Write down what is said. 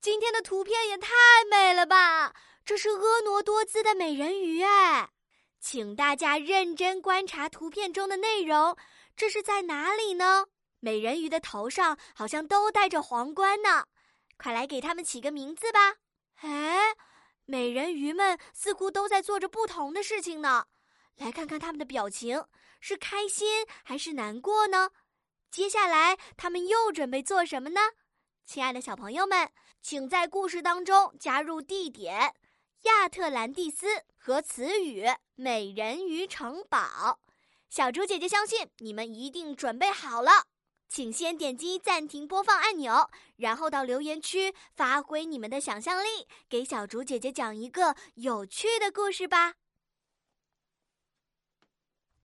今天的图片也太美了吧！这是婀娜多姿的美人鱼哎，请大家认真观察图片中的内容，这是在哪里呢？美人鱼的头上好像都戴着皇冠呢，快来给它们起个名字吧！哎，美人鱼们似乎都在做着不同的事情呢，来看看它们的表情，是开心还是难过呢？接下来他们又准备做什么呢？亲爱的小朋友们，请在故事当中加入地点亚特兰蒂斯和词语“美人鱼城堡”。小猪姐姐相信你们一定准备好了，请先点击暂停播放按钮，然后到留言区发挥你们的想象力，给小猪姐姐讲一个有趣的故事吧。